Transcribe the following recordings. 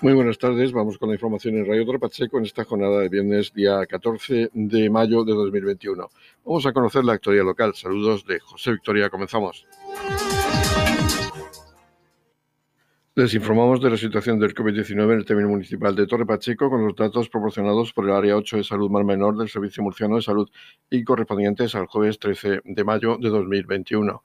Muy buenas tardes. Vamos con la información en Radio Torpacheco en esta jornada de viernes, día 14 de mayo de 2021. Vamos a conocer la actualidad local. Saludos de José Victoria. Comenzamos. Les informamos de la situación del COVID-19 en el término municipal de Torre Pacheco con los datos proporcionados por el Área 8 de Salud Mar Menor del Servicio Murciano de Salud y correspondientes al jueves 13 de mayo de 2021.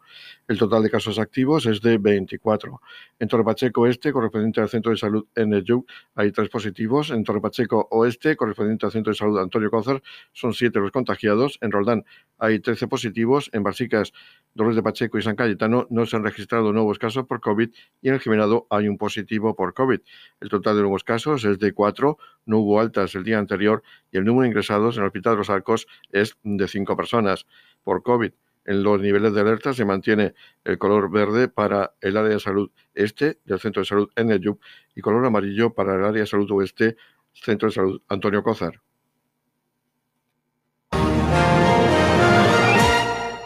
El total de casos activos es de 24. En Torre Pacheco Este, correspondiente al Centro de Salud Enejuk, hay tres positivos. En Torre Pacheco Oeste, correspondiente al Centro de Salud Antonio Cózar, son siete los contagiados. En Roldán hay 13 positivos. En Barsicas, Dolores de Pacheco y San Cayetano no se han registrado nuevos casos por COVID y en el Jimenado hay un positivo por COVID. El total de nuevos casos es de cuatro, no hubo altas el día anterior y el número de ingresados en el Hospital de los Arcos es de cinco personas por COVID. En los niveles de alerta se mantiene el color verde para el área de salud este del Centro de Salud Eneyup y color amarillo para el área de salud oeste, Centro de Salud Antonio Cózar.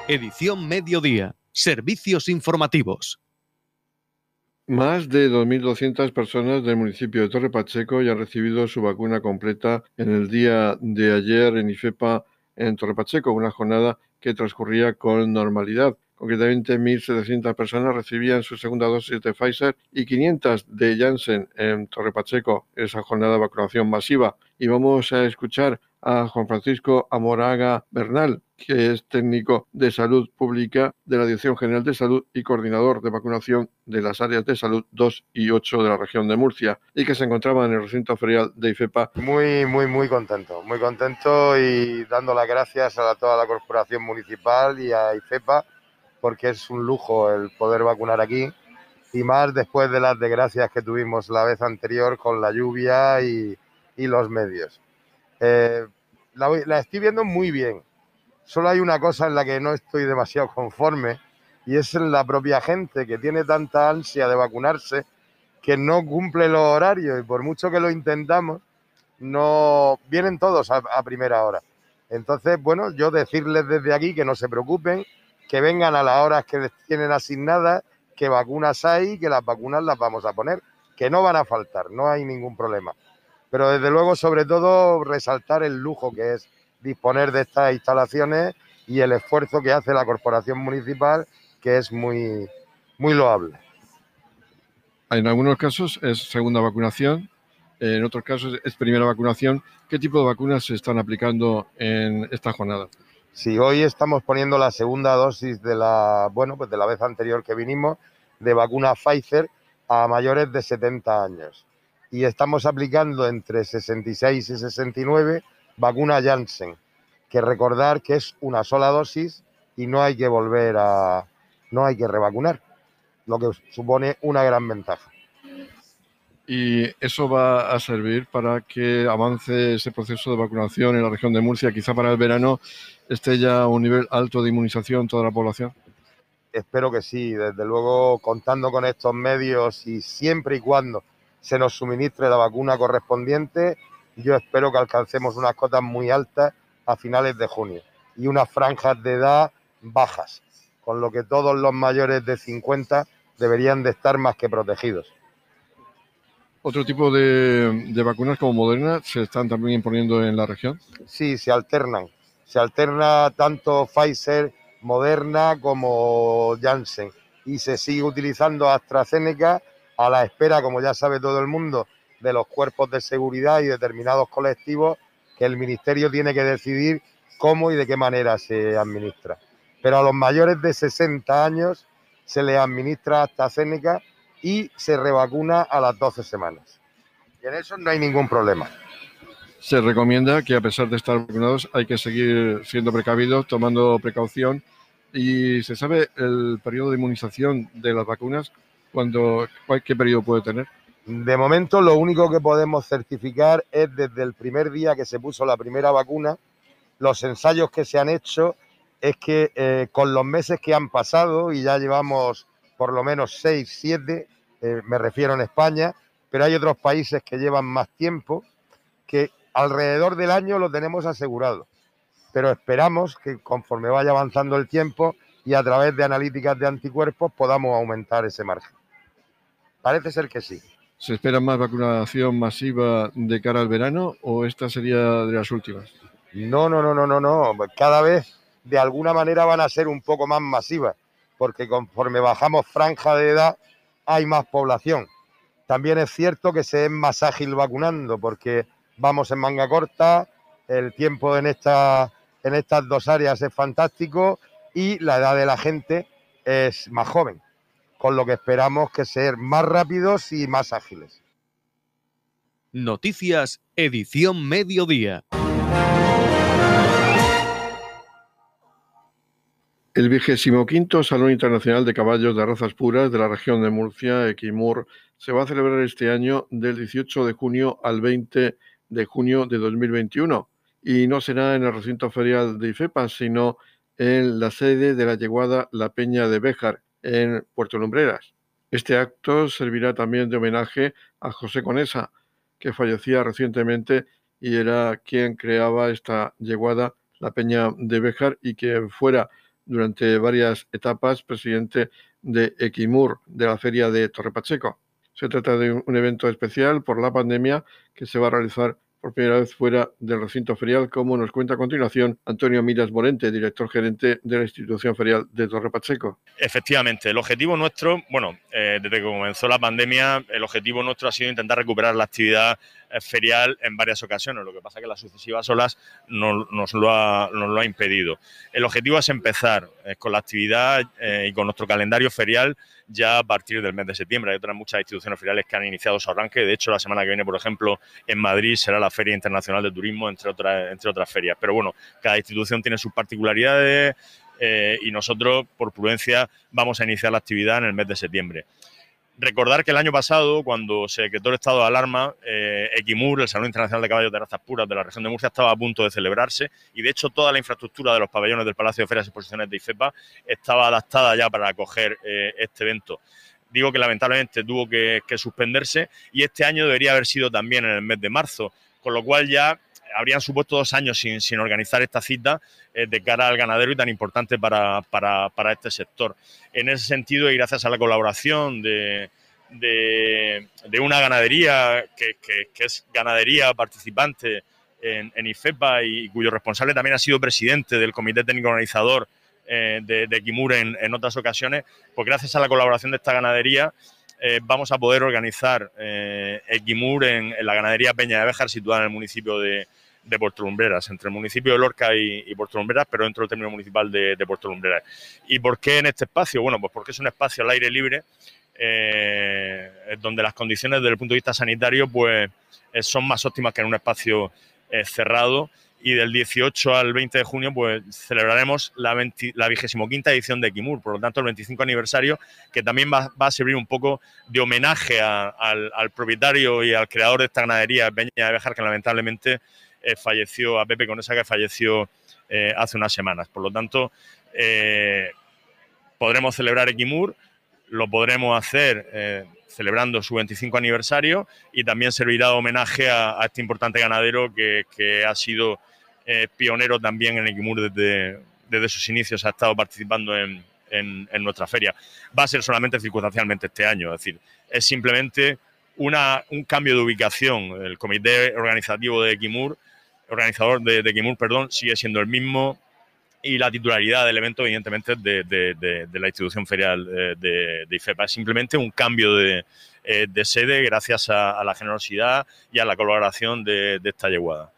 Edición Mediodía. Servicios informativos. Más de 2.200 personas del municipio de Torre Pacheco ya han recibido su vacuna completa en el día de ayer en IFEPA en Torre Pacheco, una jornada que transcurría con normalidad. Concretamente, 1.700 personas recibían su segunda dosis de Pfizer y 500 de Janssen en Torre Pacheco, esa jornada de vacunación masiva. Y vamos a escuchar a Juan Francisco Amoraga Bernal, que es técnico de salud pública de la Dirección General de Salud y coordinador de vacunación de las áreas de salud 2 y 8 de la región de Murcia y que se encontraba en el recinto ferial de IFEPA. Muy, muy, muy contento, muy contento y dando las gracias a toda la corporación municipal y a IFEPA porque es un lujo el poder vacunar aquí y más después de las desgracias que tuvimos la vez anterior con la lluvia y, y los medios. Eh, la, estoy viendo muy bien. Solo hay una cosa en la que no estoy demasiado conforme y es en la propia gente que tiene tanta ansia de vacunarse que no cumple los horarios y por mucho que lo intentamos, no vienen todos a, a primera hora. Entonces, bueno, yo decirles desde aquí que no se preocupen, que vengan a las horas que les tienen asignadas, que vacunas hay, que las vacunas las vamos a poner, que no van a faltar, no hay ningún problema pero desde luego sobre todo resaltar el lujo que es disponer de estas instalaciones y el esfuerzo que hace la corporación municipal, que es muy, muy loable. En algunos casos es segunda vacunación, en otros casos es primera vacunación. ¿Qué tipo de vacunas se están aplicando en esta jornada? Sí, hoy estamos poniendo la segunda dosis de la, bueno, pues de la vez anterior que vinimos, de vacuna Pfizer a mayores de 70 años y estamos aplicando entre 66 y 69 vacuna Janssen, que recordar que es una sola dosis y no hay que volver a, no hay que revacunar, lo que supone una gran ventaja. Y eso va a servir para que avance ese proceso de vacunación en la región de Murcia, quizá para el verano esté ya a un nivel alto de inmunización toda la población. Espero que sí, desde luego contando con estos medios y siempre y cuando se nos suministre la vacuna correspondiente. Yo espero que alcancemos unas cotas muy altas a finales de junio y unas franjas de edad bajas, con lo que todos los mayores de 50 deberían de estar más que protegidos. ¿Otro tipo de, vacunas como Moderna se están también imponiendo en la región? Sí, se alternan. Se alterna tanto Pfizer, Moderna como Janssen. Y se sigue utilizando AstraZeneca a la espera, como ya sabe todo el mundo, de los cuerpos de seguridad y determinados colectivos que el Ministerio tiene que decidir cómo y de qué manera se administra. Pero a los mayores de 60 años se les administra AstraZeneca y se revacuna a las 12 semanas. Y en eso no hay ningún problema. Se recomienda que a pesar de estar vacunados hay que seguir siendo precavidos, tomando precaución. ¿Y se sabe el periodo de inmunización de las vacunas? Cuando, ¿qué periodo puede tener? De momento lo único que podemos certificar es desde el primer día que se puso la primera vacuna, los ensayos que se han hecho es que eh, con los meses que han pasado, y ya llevamos por lo menos seis, siete, eh, me refiero en España, pero hay otros países que llevan más tiempo, que alrededor del año lo tenemos asegurado. Pero esperamos que conforme vaya avanzando el tiempo y a través de analíticas de anticuerpos podamos aumentar ese margen. Parece ser que sí. ¿Se espera más vacunación masiva de cara al verano o esta sería de las últimas? No, no, no, no, no, no. Cada vez de alguna manera van a ser un poco más masivas, porque conforme bajamos franja de edad hay más población. También es cierto que se es más ágil vacunando, porque vamos en manga corta, el tiempo en, esta, en estas dos áreas es fantástico y la edad de la gente es más joven con lo que esperamos que ser más rápidos y más ágiles. Noticias, edición mediodía. El vigésimo quinto Salón Internacional de Caballos de Razas Puras de la región de Murcia, Equimur, se va a celebrar este año del 18 de junio al 20 de junio de 2021 y no será en el recinto ferial de IFEPA, sino en la sede de la yeguada La Peña de Béjar, en Puerto Lumbreras. Este acto servirá también de homenaje a José Conesa, que fallecía recientemente y era quien creaba esta yeguada, la Peña de Béjar, y que fuera durante varias etapas presidente de Equimur, de la feria de Torre Pacheco. Se trata de un evento especial por la pandemia que se va a realizar por primera vez fuera del recinto ferial, como nos cuenta a continuación Antonio Miras Morente, director gerente de la institución ferial de Torre Pacheco. Efectivamente, el objetivo nuestro, bueno, eh, desde que comenzó la pandemia, el objetivo nuestro ha sido intentar recuperar la actividad ferial en varias ocasiones. Lo que pasa que las sucesivas olas nos, lo ha, nos, lo ha, impedido. El objetivo es empezar eh, con la actividad y con nuestro calendario ferial ya a partir del mes de septiembre. Hay otras muchas instituciones feriales que han iniciado su arranque. De hecho, la semana que viene, por ejemplo, en Madrid será la Feria Internacional de Turismo, entre otras, entre otras ferias. Pero bueno, cada institución tiene sus particularidades eh, y nosotros, por prudencia, vamos a iniciar la actividad en el mes de septiembre. Recordar que el año pasado, cuando se decretó el estado de alarma, eh, Equimur, el Salón Internacional de Caballos de Razas Puras de la región de Murcia, estaba a punto de celebrarse y, de hecho, toda la infraestructura de los pabellones del Palacio de Ferias y Exposiciones de IFEPA estaba adaptada ya para acoger eh, este evento. Digo que lamentablemente tuvo que suspenderse y este año debería haber sido también en el mes de marzo, con lo cual ya habrían supuesto dos años sin, organizar esta cita eh, de cara al ganadero y tan importante para, este sector. En ese sentido, y gracias a la colaboración de, una ganadería que, es ganadería participante en, IFEPA y cuyo responsable también ha sido presidente del Comité Técnico Organizador eh, de, de Kimur en, otras ocasiones, pues gracias a la colaboración de esta ganadería eh, vamos a poder organizar eh, Equimur en, la ganadería Peña de Béjar, situada en el municipio de, Puerto Lumbreras, entre el municipio de Lorca y, Puerto Lumbreras, pero dentro del término municipal de, Puerto Lumbreras. ¿Y por qué en este espacio? Bueno, pues porque es un espacio al aire libre, eh, donde las condiciones desde el punto de vista sanitario pues, son más óptimas que en un espacio cerrado y del 18 al 20 de junio pues celebraremos la, vigésimo quinta edición de Kimur, por lo tanto el 25 aniversario que también va, a servir un poco de homenaje al, propietario y al creador de esta ganadería, Peña de Bejar, que lamentablemente eh, falleció, a Pepe Conesa, que falleció eh, hace unas semanas. Por lo tanto, eh, podremos celebrar Equimur, lo podremos hacer celebrando su 25 aniversario y también servirá de homenaje a, este importante ganadero que ha sido eh, pionero también en Equimur desde, desde sus inicios, ha estado participando en, nuestra feria. Va a ser solamente circunstancialmente este año, es decir, es simplemente una, un cambio de ubicación. El comité organizativo de Equimur, organizador de, de Equimur, perdón, sigue siendo el mismo y la titularidad del evento, evidentemente, de, de, de la institución ferial eh, de, IFEPA. Es simplemente un cambio de, eh, sede gracias a, a, la generosidad y a la colaboración de, esta yeguada.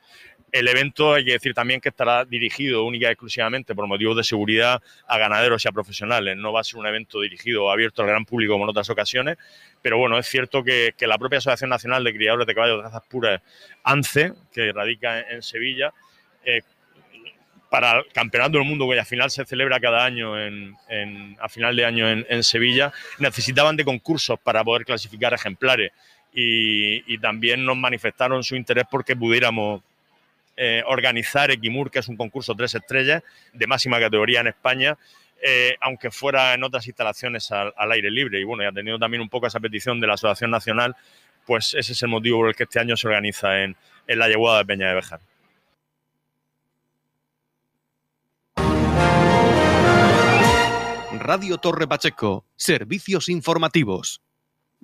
El evento hay que decir también que estará dirigido única y exclusivamente por motivos de seguridad a ganaderos y a profesionales. No va a ser un evento dirigido o abierto al gran público como en otras ocasiones, pero bueno, es cierto que, la propia Asociación Nacional de Criadores de Caballos de Razas Puras, ANCE, que radica en, Sevilla, eh, para el Campeonato del Mundo, que al final se celebra cada año a final de año en, Sevilla, necesitaban de concursos para poder clasificar ejemplares y también nos manifestaron su interés porque pudiéramos eh, organizar Equimur, que es un concurso tres estrellas de máxima categoría en España, eh, aunque fuera en otras instalaciones al, aire libre. Y bueno, y tenido también un poco esa petición de la Asociación Nacional, pues ese es el motivo por el que este año se organiza en, la Yeguada de Peña de Bejar. Radio Torre Pacheco, servicios informativos.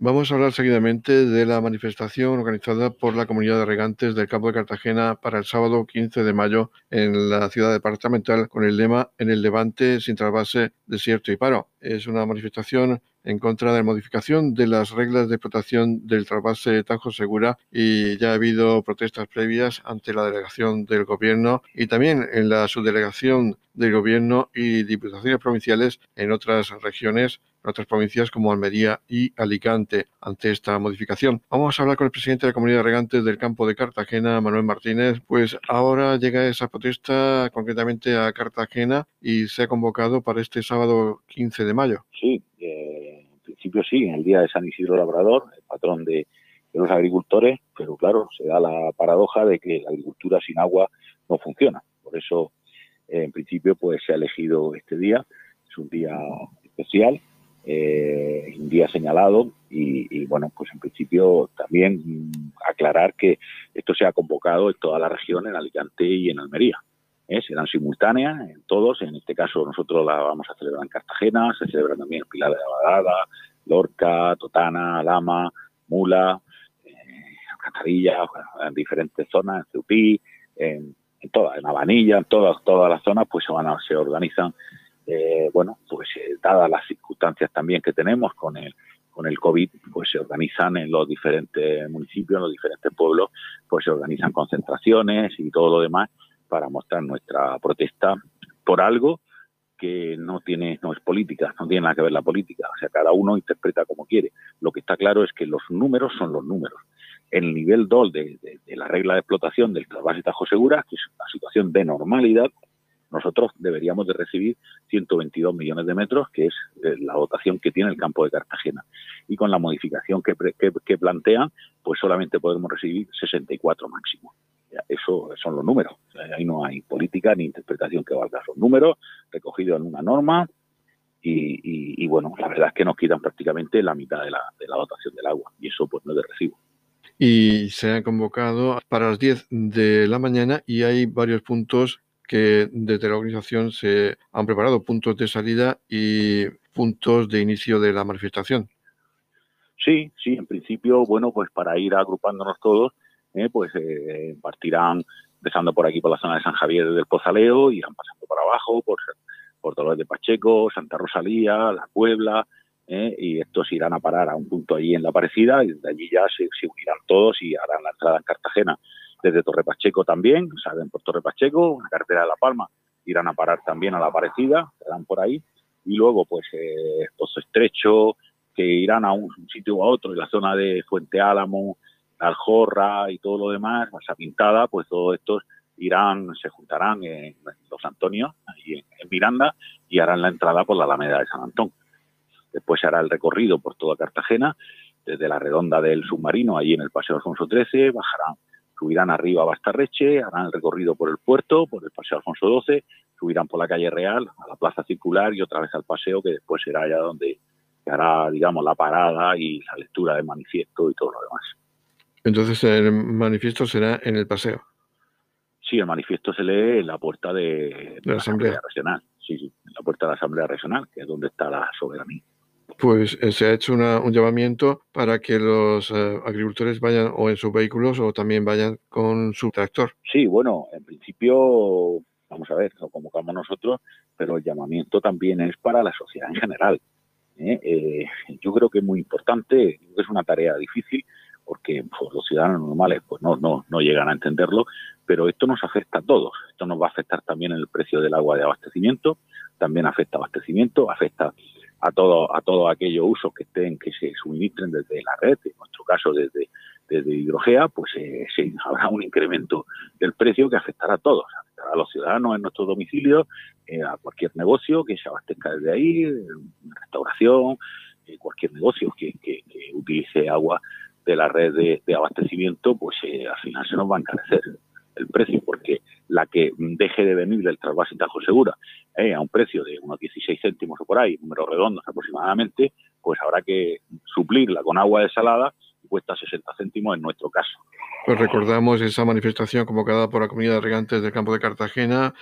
Vamos a hablar seguidamente de la manifestación organizada por la comunidad de regantes del campo de Cartagena para el sábado 15 de mayo en la ciudad departamental con el lema En el Levante sin trasvase, desierto y paro. Es una manifestación en contra de la modificación de las reglas de explotación del trasvase Tajo Segura y ya ha habido protestas previas ante la delegación del gobierno y también en la subdelegación del gobierno y diputaciones provinciales en otras regiones otras provincias como Almería y Alicante ante esta modificación. Vamos a hablar con el presidente de la comunidad de regantes del campo de Cartagena, Manuel Martínez. Pues ahora llega esa protesta concretamente a Cartagena y se ha convocado para este sábado 15 de mayo. Sí, principio sí, en el día de San Isidro Labrador, el patrón de, los agricultores, pero claro, se da la paradoja de que la agricultura sin agua no funciona. Por eso, en principio, pues se ha elegido este día. Es un día especial, eh, un día señalado y, bueno, pues en principio también mm, aclarar que esto se ha convocado en toda la región, en Alicante y en Almería. ¿eh? serán simultáneas en todos. En este caso nosotros la vamos a celebrar en Cartagena, se celebra también en Pilar de la Badada, Lorca, Totana, Lama, Mula, eh, Catarilla, en diferentes zonas, en Ceutí, en, en todas, en Habanilla, en todas, todas las zonas, pues se van a, se organizan, eh, bueno, pues eh, dadas las circunstancias también que tenemos con el con el COVID, pues se organizan en los diferentes municipios, en los diferentes pueblos, pues se organizan concentraciones y todo lo demás para mostrar nuestra protesta por algo que no tiene, no es política, no tiene nada que ver la política. O sea, cada uno interpreta como quiere. Lo que está claro es que los números son los números. El nivel 2 de, la regla de explotación del trasvase Tajo Segura, que es una situación de normalidad, nosotros deberíamos de recibir 122 millones de metros, que es eh, la dotación que tiene el campo de Cartagena. Y con la modificación que, plantean, pues solamente podemos recibir 64 máximo. Eso son los números. Ahí no hay política ni interpretación que valga. Son números recogidos en una norma y, bueno, la verdad es que nos quitan prácticamente la mitad de la, dotación del agua y eso pues no es de recibo. Y se ha convocado para las 10 de la mañana y hay varios puntos que desde la organización se han preparado, puntos de salida y puntos de inicio de la manifestación. Sí, sí, en principio, bueno, pues para ir agrupándonos todos, eh, pues eh, partirán empezando por aquí por la zona de San Javier del Pozaleo, irán pasando por abajo, por, por Dolores de Pacheco, Santa Rosalía, La Puebla, eh, y estos irán a parar a un punto allí en La Parecida, y de allí ya se, unirán todos y harán la entrada en Cartagena. Desde Torre Pacheco también, salen por Torre Pacheco, una carretera de La Palma, irán a parar también a La Parecida, estarán por ahí, y luego pues eh, Pozo Estrecho, que irán a un sitio u otro, en la zona de Fuente Álamo, Aljorra y todo lo demás, Masa Pintada, pues todos estos irán, se juntarán en Los Antonios, ahí en, Miranda, y harán la entrada por la Alameda de San Antón. Después se hará el recorrido por toda Cartagena, desde la redonda del submarino, allí en el Paseo Alfonso XIII, bajarán, subirán arriba a Bastarreche, harán el recorrido por el puerto, por el Paseo Alfonso XII, subirán por la calle Real, a la Plaza Circular y otra vez al paseo, que después será allá donde hará, digamos, la parada y la lectura del manifiesto y todo lo demás. Entonces el manifiesto será en el paseo. Sí, el manifiesto se lee en la puerta de, la, Asamblea. Regional. Sí, sí, en la puerta de la Asamblea Regional, que es donde está la soberanía. Pues eh, se ha hecho un llamamiento para que los eh, agricultores vayan o en sus vehículos o también vayan con su tractor. Sí, bueno, en principio, vamos a ver, lo convocamos nosotros, pero el llamamiento también es para la sociedad en general. ¿eh? yo creo que es muy importante, es una tarea difícil, porque pues, los ciudadanos normales pues no, no, no llegan a entenderlo, pero esto nos afecta a todos. Esto nos va a afectar también en el precio del agua de abastecimiento, también afecta abastecimiento, afecta a todo, a todos aquellos usos que estén, que se suministren desde la red, en nuestro caso desde, hidrogea, pues eh, habrá un incremento del precio que afectará a todos, afectará a los ciudadanos en nuestros domicilios, eh, a cualquier negocio que se abastezca desde ahí, restauración, eh, cualquier negocio que, que utilice agua de la red de, abastecimiento, pues eh, al final se nos va a encarecer el precio, porque la que deje de venir del trasvase Tajo Segura eh, a un precio de unos 16 céntimos o por ahí, números redondos aproximadamente, pues habrá que suplirla con agua desalada y cuesta 60 céntimos en nuestro caso. Pues recordamos esa manifestación convocada por la comunidad de regantes del campo de Cartagena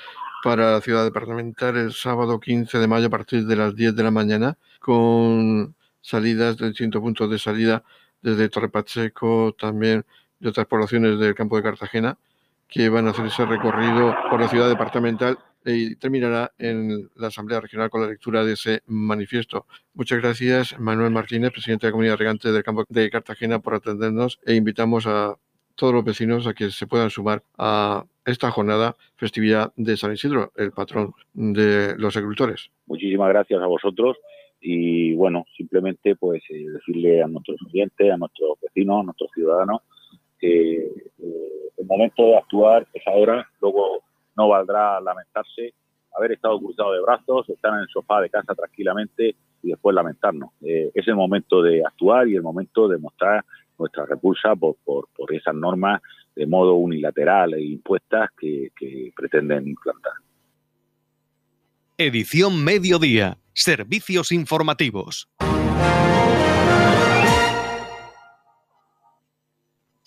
para la ciudad departamental el sábado 15 de mayo a partir de las 10 de la mañana con salidas de distintos puntos de salida desde Torre Pacheco, también de otras poblaciones del campo de Cartagena, que van a hacer ese recorrido por la ciudad departamental y terminará en la Asamblea Regional con la lectura de ese manifiesto. Muchas gracias, Manuel Martínez, presidente de la Comunidad Regante del Campo de Cartagena, por atendernos e invitamos a todos los vecinos a que se puedan sumar a esta jornada festividad de San Isidro, el patrón de los agricultores. Muchísimas gracias a vosotros y bueno, simplemente pues eh, decirle a nuestros oyentes, a nuestros vecinos, a nuestros ciudadanos eh, el momento de actuar es ahora, luego no valdrá lamentarse, haber estado cruzado de brazos, estar en el sofá de casa tranquilamente y después lamentarnos. Eh, es el momento de actuar y el momento de mostrar nuestra repulsa por, esas normas de modo unilateral e impuestas que pretenden implantar. Edición Mediodía. Servicios informativos.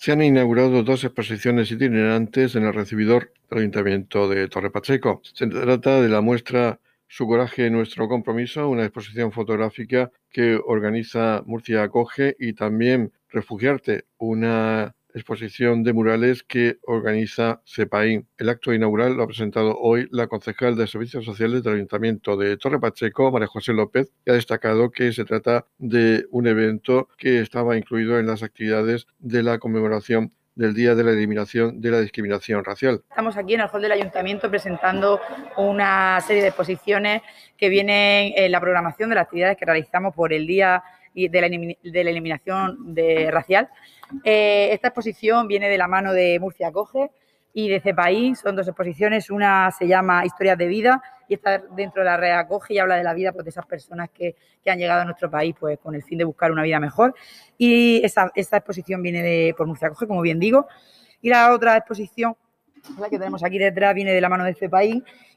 Se han inaugurado dos exposiciones itinerantes en el recibidor del Ayuntamiento de Torre Pacheco. Se trata de la muestra Su coraje, nuestro compromiso, una exposición fotográfica que organiza Murcia Acoge y también Refugiarte, una exposición de murales que organiza CEPAIN. El acto inaugural lo ha presentado hoy la concejal de Servicios Sociales del Ayuntamiento de Torre Pacheco, María José López, que ha destacado que se trata de un evento que estaba incluido en las actividades de la conmemoración del Día de la Eliminación de la Discriminación Racial. Estamos aquí en el hall del Ayuntamiento presentando una serie de exposiciones que vienen en la programación de las actividades que realizamos por el Día de la, de la Eliminación Racial eh, esta exposición viene de la mano de Murcia Coge y de CEPAI. Son dos exposiciones. Una se llama Historias de Vida y está dentro de la red Acoge y habla de la vida pues, de esas personas que, que, han llegado a nuestro país pues, con el fin de buscar una vida mejor. Y esa, esa exposición viene de, por Murcia Coge, como bien digo. Y la otra exposición la que tenemos aquí detrás viene de la mano de este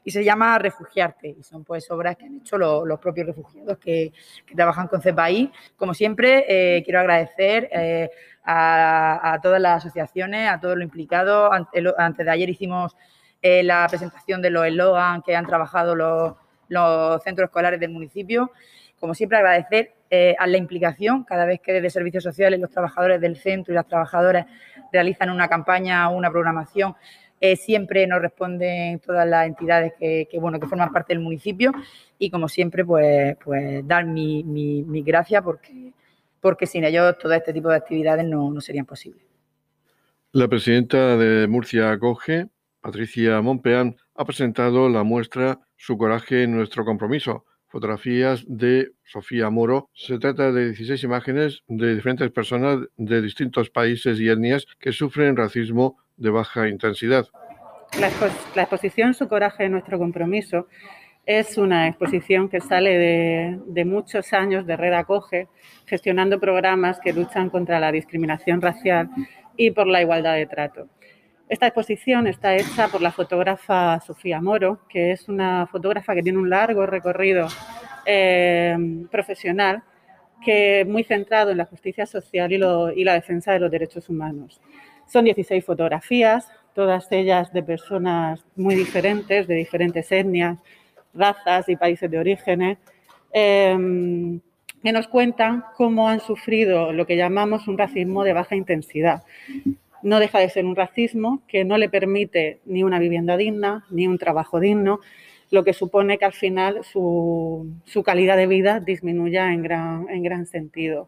y se llama Refugiarte. Y son pues obras que han hecho los, los propios refugiados que, que, trabajan con CEPAI. Como siempre, eh, quiero agradecer eh, a, todas las asociaciones, a todos los implicados. Antes de ayer hicimos eh, la presentación de los eslogans que han trabajado los, los, centros escolares del municipio. Como siempre, agradecer a la implicación cada vez que desde servicios sociales los trabajadores del centro y las trabajadoras realizan una campaña o una programación. Eh, siempre nos responden todas las entidades que, bueno, que forman parte del municipio y como siempre pues, pues dar mi, mi, mi gracias porque porque sin ellos todo este tipo de actividades no, no serían posibles. La presidenta de Murcia Acoge, Patricia Monpeán, ha presentado la muestra Su coraje, nuestro compromiso, fotografías de Sofía Moro. Se trata de 16 imágenes de diferentes personas de distintos países y etnias que sufren racismo de baja intensidad. La, expo la exposición Su coraje, nuestro compromiso es una exposición que sale de, de, muchos años de Red Acoge, gestionando programas que luchan contra la discriminación racial y por la igualdad de trato. Esta exposición está hecha por la fotógrafa Sofía Moro, que es una fotógrafa que tiene un largo recorrido eh, profesional, que muy centrado en la justicia social y, la defensa de los derechos humanos. Son 16 fotografías, todas ellas de personas muy diferentes, de diferentes etnias, razas y países de orígenes, eh, que nos cuentan cómo han sufrido lo que llamamos un racismo de baja intensidad. No deja de ser un racismo que no le permite ni una vivienda digna, ni un trabajo digno, lo que supone que al final su, su calidad de vida disminuya en gran, en gran sentido.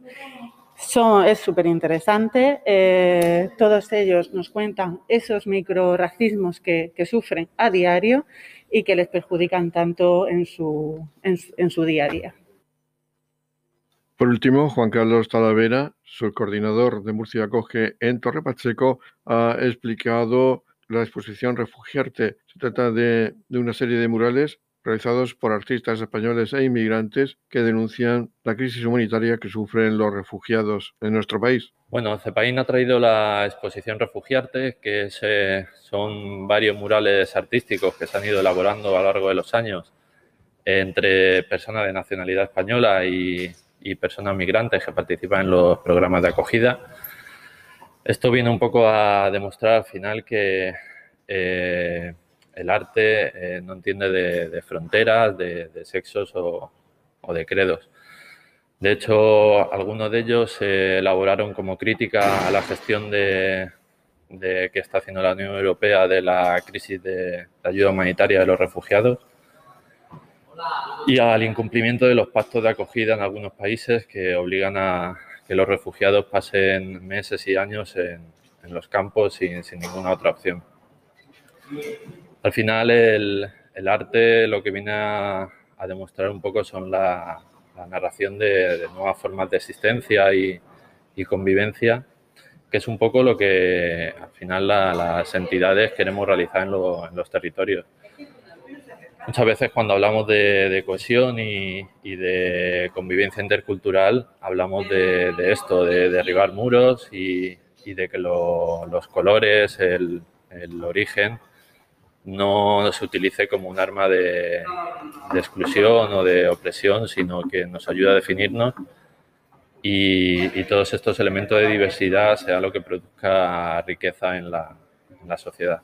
Es súper interesante. Eh, todos ellos nos cuentan esos microracismos que, que sufren a diario y que les perjudican tanto en su, en, su día a día. Por último, Juan Carlos Talavera, su coordinador de Murcia Acoge en Torre Pacheco, ha explicado la exposición Refugiarte. Se trata de, una serie de murales realizados por artistas españoles e inmigrantes que denuncian la crisis humanitaria que sufren los refugiados en nuestro país. Bueno, CEPAIN ha traído la exposición Refugiarte, que eh, son varios murales artísticos que se han ido elaborando a lo largo de los años entre personas de nacionalidad española y personas migrantes que participan en los programas de acogida. Esto viene un poco a demostrar al final que eh, el arte eh, no entiende de, de fronteras, de, de sexos o, de credos. De hecho, algunos de ellos se elaboraron como crítica a la gestión de, que está haciendo la Unión Europea de la crisis de, ayuda humanitaria de los refugiados y al incumplimiento de los pactos de acogida en algunos países que obligan a que los refugiados pasen meses y años en, los campos sin, ninguna otra opción. Al final, el, arte lo que viene a, demostrar un poco son la, narración de, nuevas formas de existencia y, convivencia, que es un poco lo que al final las entidades queremos realizar en, los territorios. Muchas veces cuando hablamos de, cohesión y, de convivencia intercultural, hablamos de, esto, de derribar muros y, de que los colores, el origen, no se utilice como un arma de, exclusión o de opresión, sino que nos ayuda a definirnos y, todos estos elementos de diversidad sea lo que produzca riqueza en la, en la sociedad.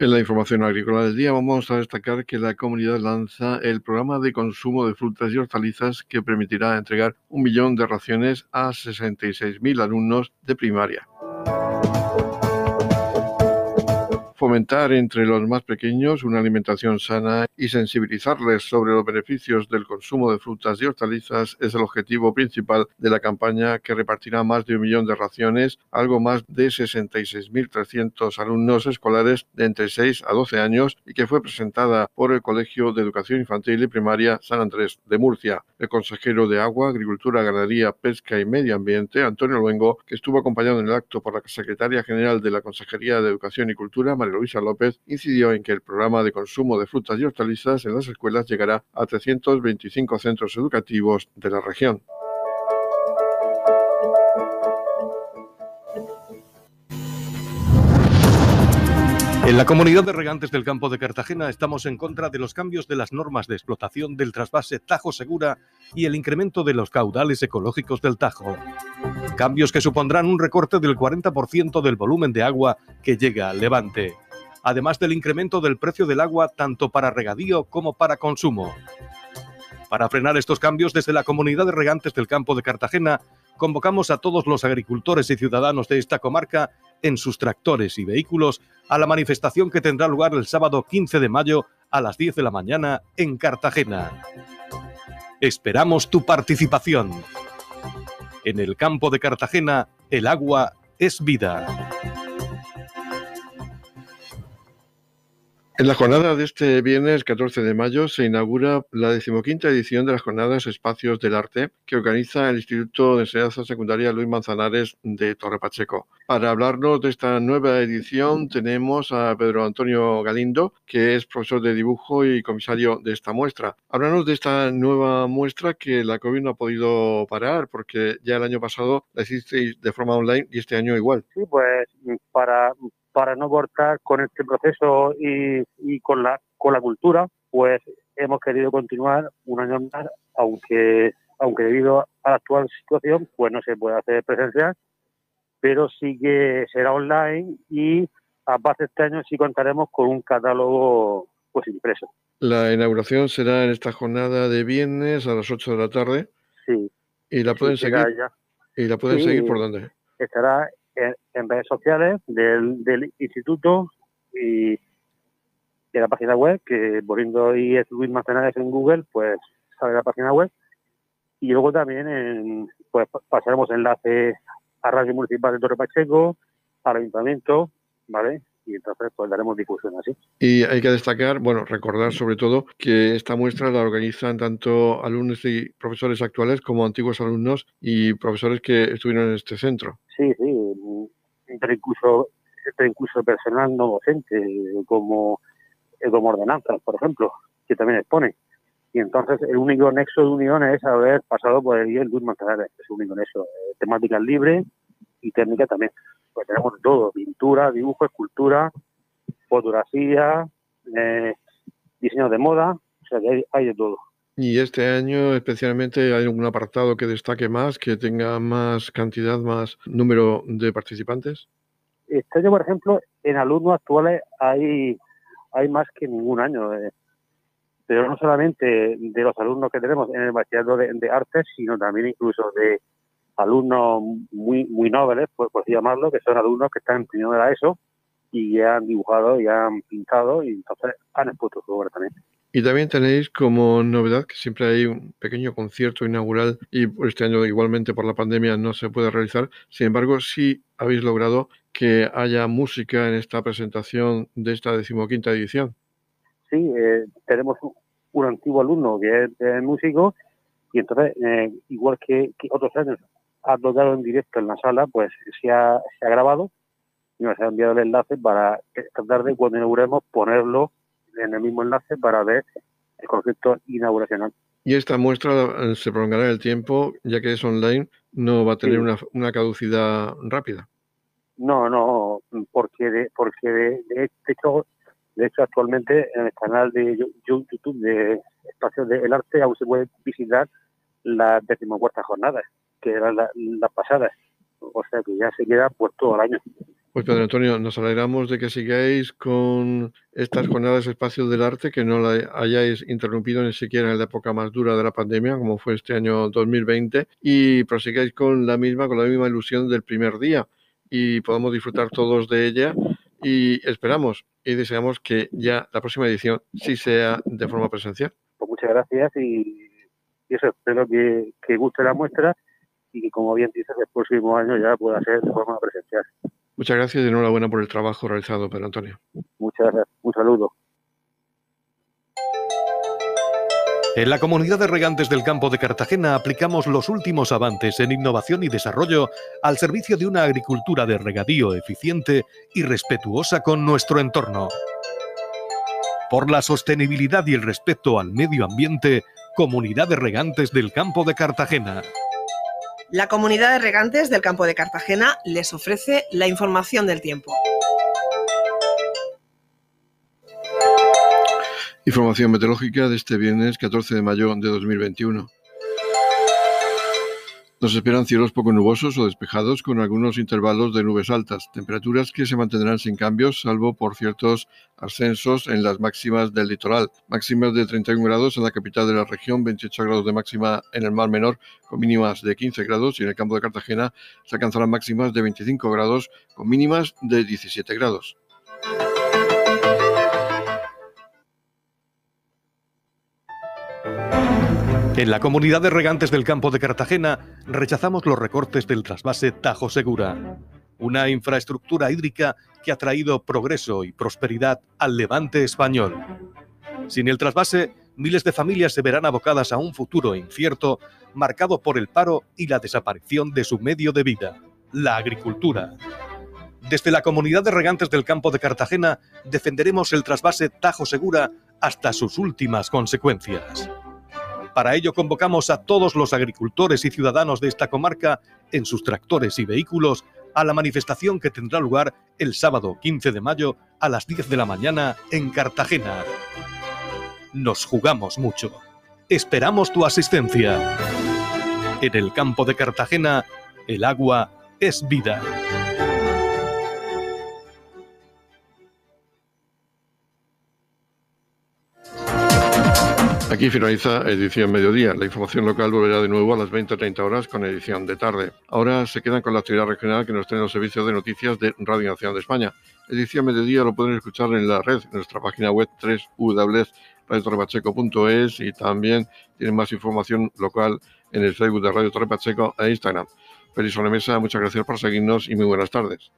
En la información agrícola del día vamos a destacar que la comunidad lanza el programa de consumo de frutas y hortalizas que permitirá entregar un millón de raciones a 66.000 alumnos de primaria. Fomentar entre los más pequeños una alimentación sana y sensibilizarles sobre los beneficios del consumo de frutas y hortalizas es el objetivo principal de la campaña que repartirá más de un millón de raciones algo más de 66.300 alumnos escolares de entre 6 a 12 años y que fue presentada por el Colegio de Educación Infantil y Primaria San Andrés de Murcia. El consejero de Agua, Agricultura, Ganadería, Pesca y Medio Ambiente, Antonio Luengo, que estuvo acompañado en el acto por la secretaria general de la Consejería de Educación y Cultura, Luisa López, incidió en que el programa de consumo de frutas y hortalizas en las escuelas llegará a 325 centros educativos de la región. En la comunidad de regantes del campo de Cartagena estamos en contra de los cambios de las normas de explotación del trasvase Tajo Segura y el incremento de los caudales ecológicos del Tajo. Cambios que supondrán un recorte del 40% del volumen de agua que llega al levante, además del incremento del precio del agua tanto para regadío como para consumo. Para frenar estos cambios, desde la comunidad de regantes del campo de Cartagena, convocamos a todos los agricultores y ciudadanos de esta comarca en sus tractores y vehículos a la manifestación que tendrá lugar el sábado 15 de mayo a las 10 de la mañana en Cartagena. Esperamos tu participación. En el campo de Cartagena, el agua es vida. En la jornada de este viernes 14 de mayo se inaugura la decimoquinta edición de las jornadas Espacios del Arte que organiza el Instituto de Enseñanza Secundaria Luis Manzanares de Torre Pacheco. Para hablarnos de esta nueva edición tenemos a Pedro Antonio Galindo, que es profesor de dibujo y comisario de esta muestra. Háblanos de esta nueva muestra que la COVID no ha podido parar porque ya el año pasado la hicisteis de forma online y este año igual. Sí, pues para para no cortar con este proceso y, con, la, con la cultura, pues hemos querido continuar un año más, aunque, aunque debido a la actual situación, pues no se puede hacer presencial, pero sí que será online y aparte este año sí contaremos con un catálogo pues impreso. La inauguración será en esta jornada de viernes a las 8 de la tarde. Sí. ¿Y la pueden seguir? ¿Y la pueden seguir por dónde? Estará en, redes sociales del, instituto y de la página web, que poniendo y es Luis Manzanares en Google, pues sale la página web. Y luego también en, pues pasaremos enlace a Radio Municipal de Torre Pacheco, al Ayuntamiento, ¿vale? y entonces pues daremos difusión así. Y hay que destacar, bueno, recordar sobre todo que esta muestra la organizan tanto alumnos y profesores actuales como antiguos alumnos y profesores que estuvieron en este centro. Sí, sí, entre incluso, entre incluso personal no docente, como eduomordenanzas, por ejemplo, que también expone. Y entonces el único nexo de unión es haber pasado por el Luis Manzanares, es el único nexo. Eh, temáticas libres y técnica también. Pues tenemos todo, pintura, dibujo, escultura, fotografía, eh, diseño de moda, o sea que hay, de todo. Y este año especialmente hay algún apartado que destaque más, que tenga más cantidad, más número de participantes. Este año, por ejemplo, en alumnos actuales hay, hay más que ningún año. Eh, pero no solamente de los alumnos que tenemos en el bachillerato de, artes, sino también incluso de alumnos muy muy nobles, por, por así llamarlo, que son alumnos que están en primero de la ESO y ya han dibujado, ya han pintado y entonces han expuesto su obra también. Y también tenéis como novedad que siempre hay un pequeño concierto inaugural y este año igualmente por la pandemia no se puede realizar. Sin embargo, sí habéis logrado que haya música en esta presentación de esta decimoquinta edición sí, eh, tenemos un, antiguo alumno que es, músico y entonces, eh, igual que, otros años ha tocado en directo en la sala, pues se ha, se ha grabado y nos ha enviado el enlace para esta tarde, cuando inauguremos, ponerlo en el mismo enlace para ver el concepto inauguracional. Y esta muestra eh, se prolongará en el tiempo, ya que es online, no va a tener una, una, caducidad rápida. No, no, porque de, porque de, de hecho de hecho, actualmente en el canal de YouTube de Espacios del Arte aún se puede visitar las decimocuartas jornadas, que eran las pasadas. O sea que ya se queda pues todo el año. Pues Pedro Antonio, nos alegramos de que sigáis con estas jornadas Espacios del Arte, que no la hayáis interrumpido ni siquiera en la época más dura de la pandemia, como fue este año 2020, y prosigáis con la misma, con la misma ilusión del primer día y podamos disfrutar todos de ella y esperamos y deseamos que ya la próxima edición sí sea de forma presencial. Pues muchas gracias y, eso, espero que, que guste la muestra y que, como bien dices, el próximo año ya pueda ser de forma presencial. Muchas gracias y enhorabuena por el trabajo realizado, Pedro Antonio. Muchas gracias. Un saludo. En la comunidad de regantes del campo de Cartagena aplicamos los últimos avances en innovación y desarrollo al servicio de una agricultura de regadío eficiente y respetuosa con nuestro entorno. Por la sostenibilidad y el respeto al medio ambiente, Comunidad de Regantes del Campo de Cartagena. La Comunidad de Regantes del Campo de Cartagena les ofrece la información del tiempo. Información meteorológica de este viernes 14 de mayo de 2021. Nos esperan cielos poco nubosos o despejados con algunos intervalos de nubes altas, temperaturas que se mantendrán sin cambios salvo por ciertos ascensos en las máximas del litoral. Máximas de 31 grados en la capital de la región, 28 grados de máxima en el mar menor con mínimas de 15 grados y en el campo de Cartagena se alcanzarán máximas de 25 grados con mínimas de 17 grados. En la comunidad de regantes del campo de Cartagena rechazamos los recortes del trasvase Tajo Segura, una infraestructura hídrica que ha traído progreso y prosperidad al levante español. Sin el trasvase, miles de familias se verán abocadas a un futuro incierto marcado por el paro y la desaparición de su medio de vida, la agricultura. Desde la comunidad de regantes del campo de Cartagena defenderemos el trasvase Tajo Segura hasta sus últimas consecuencias. Para ello convocamos a todos los agricultores y ciudadanos de esta comarca en sus tractores y vehículos a la manifestación que tendrá lugar el sábado 15 de mayo a las 10 de la mañana en Cartagena. Nos jugamos mucho. Esperamos tu asistencia. En el campo de Cartagena, el agua es vida. Aquí finaliza edición mediodía. La información local volverá de nuevo a las 20.30 horas con edición de tarde. Ahora se quedan con la actividad regional que nos traen los servicios de noticias de Radio Nacional de España. Edición mediodía lo pueden escuchar en la red, en nuestra página web 3 www.radiotorrepacheco.es y también tienen más información local en el Facebook de Radio Torre Pacheco e Instagram. Feliz mesa, muchas gracias por seguirnos y muy buenas tardes.